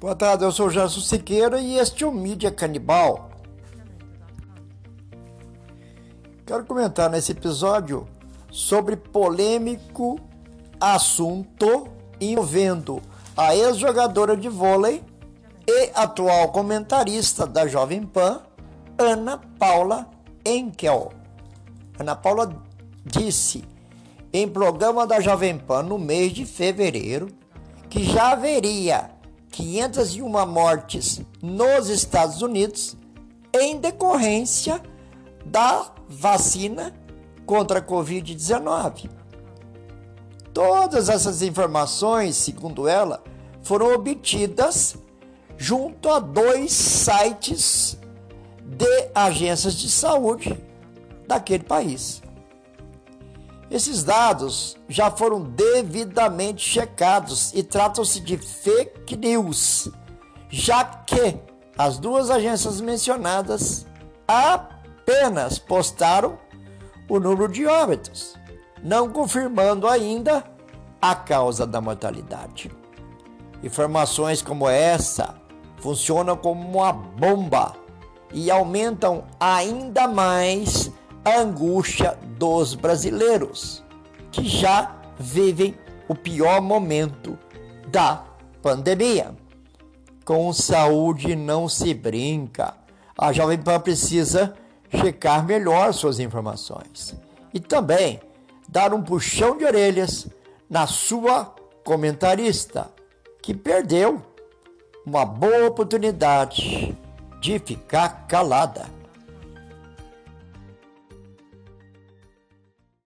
Boa tarde, eu sou Gerson Siqueira e este é o Mídia Canibal. Quero comentar nesse episódio sobre polêmico assunto envolvendo a ex-jogadora de vôlei e atual comentarista da Jovem Pan, Ana Paula Enkel. Ana Paula disse em programa da Jovem Pan no mês de fevereiro que já haveria 501 mortes nos Estados Unidos em decorrência da vacina contra a Covid-19. Todas essas informações, segundo ela, foram obtidas junto a dois sites de agências de saúde daquele país. Esses dados já foram devidamente checados e tratam-se de fake news, já que as duas agências mencionadas apenas postaram o número de óbitos, não confirmando ainda a causa da mortalidade. Informações como essa funcionam como uma bomba e aumentam ainda mais a angústia dos brasileiros, que já vivem o pior momento da pandemia. Com saúde não se brinca. A Jovem Pan precisa checar melhor suas informações e também dar um puxão de orelhas na sua comentarista, que perdeu uma boa oportunidade de ficar calada.